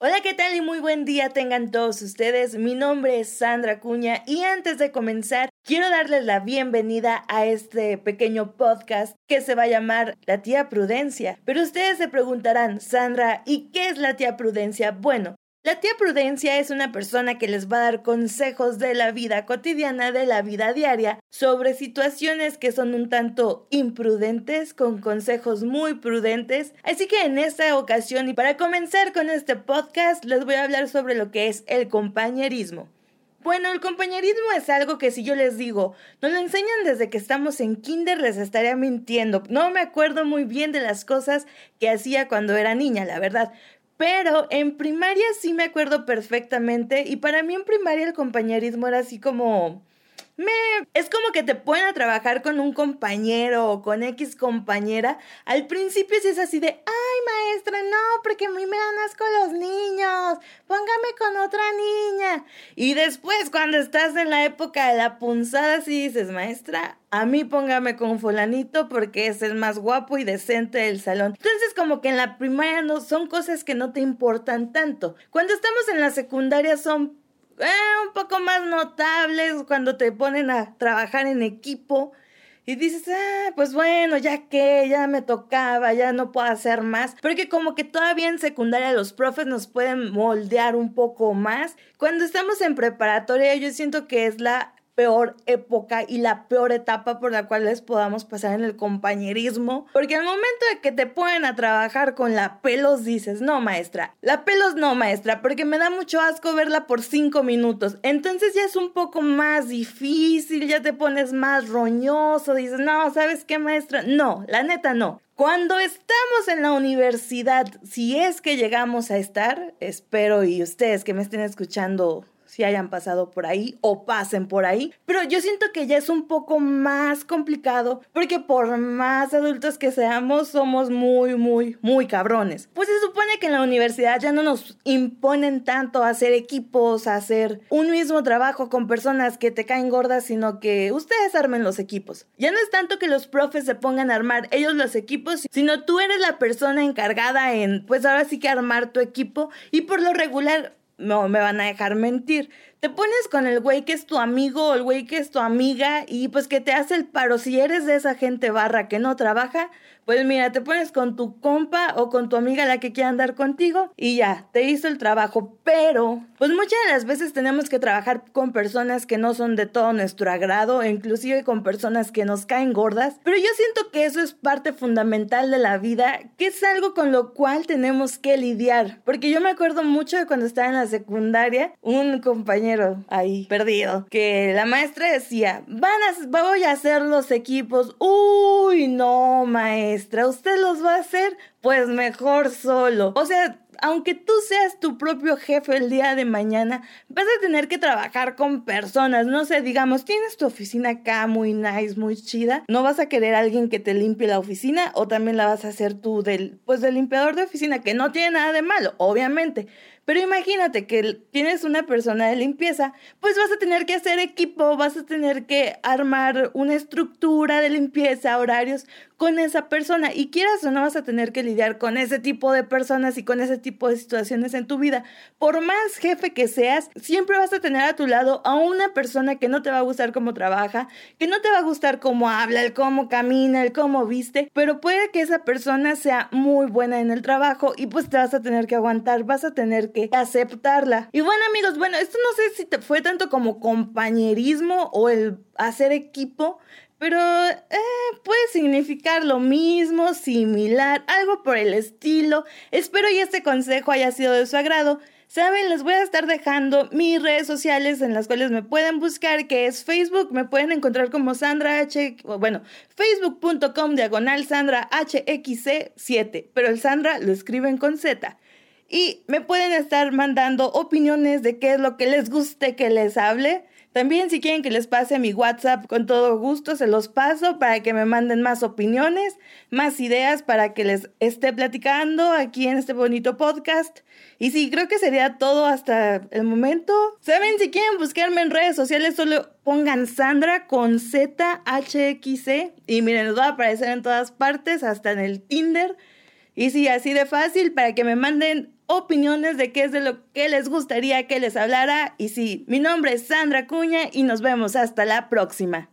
Hola, ¿qué tal y muy buen día tengan todos ustedes? Mi nombre es Sandra Cuña y antes de comenzar quiero darles la bienvenida a este pequeño podcast que se va a llamar La tía Prudencia. Pero ustedes se preguntarán, Sandra, ¿y qué es la tía Prudencia? Bueno, la tía Prudencia es una persona que les va a dar consejos de la vida cotidiana, de la vida diaria, sobre situaciones que son un tanto imprudentes, con consejos muy prudentes. Así que en esta ocasión y para comenzar con este podcast, les voy a hablar sobre lo que es el compañerismo. Bueno, el compañerismo es algo que si yo les digo, nos lo enseñan desde que estamos en kinder, les estaría mintiendo. No me acuerdo muy bien de las cosas que hacía cuando era niña, la verdad. Pero en primaria sí me acuerdo perfectamente y para mí en primaria el compañerismo era así como... Me, es como que te ponen a trabajar con un compañero o con X compañera. Al principio sí es así de, ay maestra, no, porque a mí me dan asco los niños, póngame con otra niña. Y después cuando estás en la época de la punzada, sí dices, maestra, a mí póngame con fulanito porque es el más guapo y decente del salón. Entonces como que en la primaria no son cosas que no te importan tanto. Cuando estamos en la secundaria son eh, un poco más notables cuando te ponen a trabajar en equipo y dices, ah, pues bueno, ya que, ya me tocaba, ya no puedo hacer más. Porque como que todavía en secundaria los profes nos pueden moldear un poco más. Cuando estamos en preparatoria yo siento que es la peor época y la peor etapa por la cual les podamos pasar en el compañerismo. Porque al momento de que te ponen a trabajar con la pelos dices, no maestra, la pelos no maestra, porque me da mucho asco verla por cinco minutos. Entonces ya es un poco más difícil, ya te pones más roñoso, dices, no, ¿sabes qué maestra? No, la neta no. Cuando estamos en la universidad, si es que llegamos a estar, espero y ustedes que me estén escuchando si hayan pasado por ahí o pasen por ahí. Pero yo siento que ya es un poco más complicado porque por más adultos que seamos, somos muy, muy, muy cabrones. Pues se supone que en la universidad ya no nos imponen tanto hacer equipos, hacer un mismo trabajo con personas que te caen gordas, sino que ustedes armen los equipos. Ya no es tanto que los profes se pongan a armar ellos los equipos, sino tú eres la persona encargada en, pues ahora sí que armar tu equipo y por lo regular no me van a dejar mentir. Te pones con el güey que es tu amigo o el güey que es tu amiga y pues que te hace el paro. Si eres de esa gente barra que no trabaja, pues mira, te pones con tu compa o con tu amiga la que quiera andar contigo y ya, te hizo el trabajo. Pero, pues muchas de las veces tenemos que trabajar con personas que no son de todo nuestro agrado, e inclusive con personas que nos caen gordas. Pero yo siento que eso es parte fundamental de la vida, que es algo con lo cual tenemos que lidiar. Porque yo me acuerdo mucho de cuando estaba en la secundaria, un ahí perdido, que la maestra decía, van a, voy a hacer los equipos. Uy, no, maestra usted los va a hacer, pues mejor solo. O sea, aunque tú seas tu propio jefe el día de mañana, vas a tener que trabajar con personas. No sé, digamos, tienes tu oficina acá muy nice, muy chida. No vas a querer a alguien que te limpie la oficina o también la vas a hacer tú del, pues del limpiador de oficina, que no tiene nada de malo, obviamente. Pero imagínate que tienes una persona de limpieza, pues vas a tener que hacer equipo, vas a tener que armar una estructura de limpieza, horarios con esa persona. Y quieras o no vas a tener que lidiar con ese tipo de personas y con ese tipo de situaciones en tu vida. Por más jefe que seas, siempre vas a tener a tu lado a una persona que no te va a gustar cómo trabaja, que no te va a gustar cómo habla, el cómo camina, el cómo viste, pero puede que esa persona sea muy buena en el trabajo y pues te vas a tener que aguantar, vas a tener que aceptarla. Y bueno amigos, bueno, esto no sé si te fue tanto como compañerismo o el hacer equipo, pero eh, puede significar lo mismo, similar, algo por el estilo. Espero y este consejo haya sido de su agrado. Saben, les voy a estar dejando mis redes sociales en las cuales me pueden buscar, que es Facebook, me pueden encontrar como Sandra H, bueno, facebook.com diagonal Sandra HXC7, pero el Sandra lo escriben con Z y me pueden estar mandando opiniones de qué es lo que les guste que les hable. También si quieren que les pase mi WhatsApp, con todo gusto se los paso para que me manden más opiniones, más ideas para que les esté platicando aquí en este bonito podcast. Y sí, creo que sería todo hasta el momento. Saben, si quieren buscarme en redes sociales, solo pongan Sandra con ZHXC y miren, les va a aparecer en todas partes, hasta en el Tinder. Y sí, así de fácil para que me manden opiniones de qué es de lo que les gustaría que les hablara. Y sí, mi nombre es Sandra Cuña y nos vemos hasta la próxima.